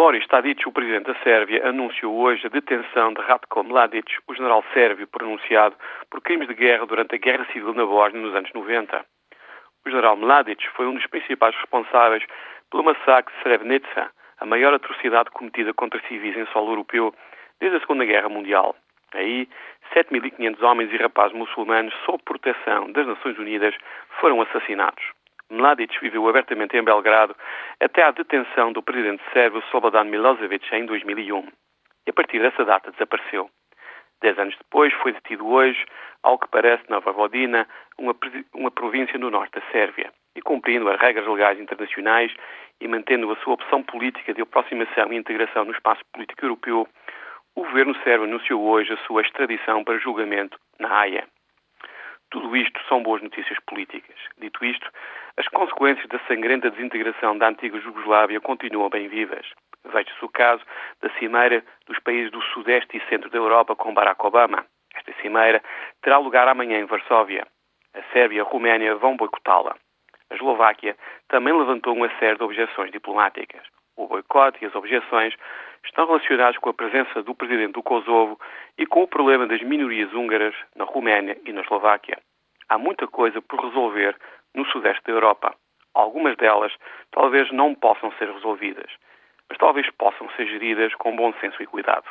Boris Tadic, o presidente da Sérvia, anunciou hoje a detenção de Ratko Mladic, o general sérvio pronunciado por crimes de guerra durante a Guerra Civil na Bósnia nos anos 90. O general Mladic foi um dos principais responsáveis pelo massacre de Srebrenica, a maior atrocidade cometida contra civis em solo europeu desde a Segunda Guerra Mundial. Aí, 7.500 homens e rapazes muçulmanos, sob proteção das Nações Unidas, foram assassinados. Mladic viveu abertamente em Belgrado até à detenção do presidente sérvio Slobodan Milosevic em 2001. E a partir dessa data desapareceu. Dez anos depois, foi detido hoje, ao que parece, na Vojvodina, uma, uma província no norte da Sérvia. E cumprindo as regras legais internacionais e mantendo a sua opção política de aproximação e integração no espaço político europeu, o governo sérvio anunciou hoje a sua extradição para julgamento na Haia. Tudo isto são boas notícias políticas. Dito isto, as consequências da sangrenta desintegração da antiga Jugoslávia continuam bem vivas. Veja-se o caso da cimeira dos países do Sudeste e Centro da Europa com Barack Obama. Esta cimeira terá lugar amanhã em Varsóvia. A Sérvia e a Roménia vão boicotá-la. A Eslováquia também levantou uma série de objeções diplomáticas. O boicote e as objeções estão relacionados com a presença do presidente do Kosovo e com o problema das minorias húngaras na Roménia e na Eslováquia. Há muita coisa por resolver no sudeste da Europa. Algumas delas talvez não possam ser resolvidas, mas talvez possam ser geridas com bom senso e cuidado.